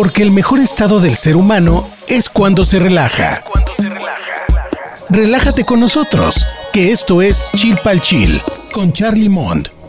Porque el mejor estado del ser humano es cuando se relaja. Relájate con nosotros, que esto es Chill Pal Chill con Charlie Mond.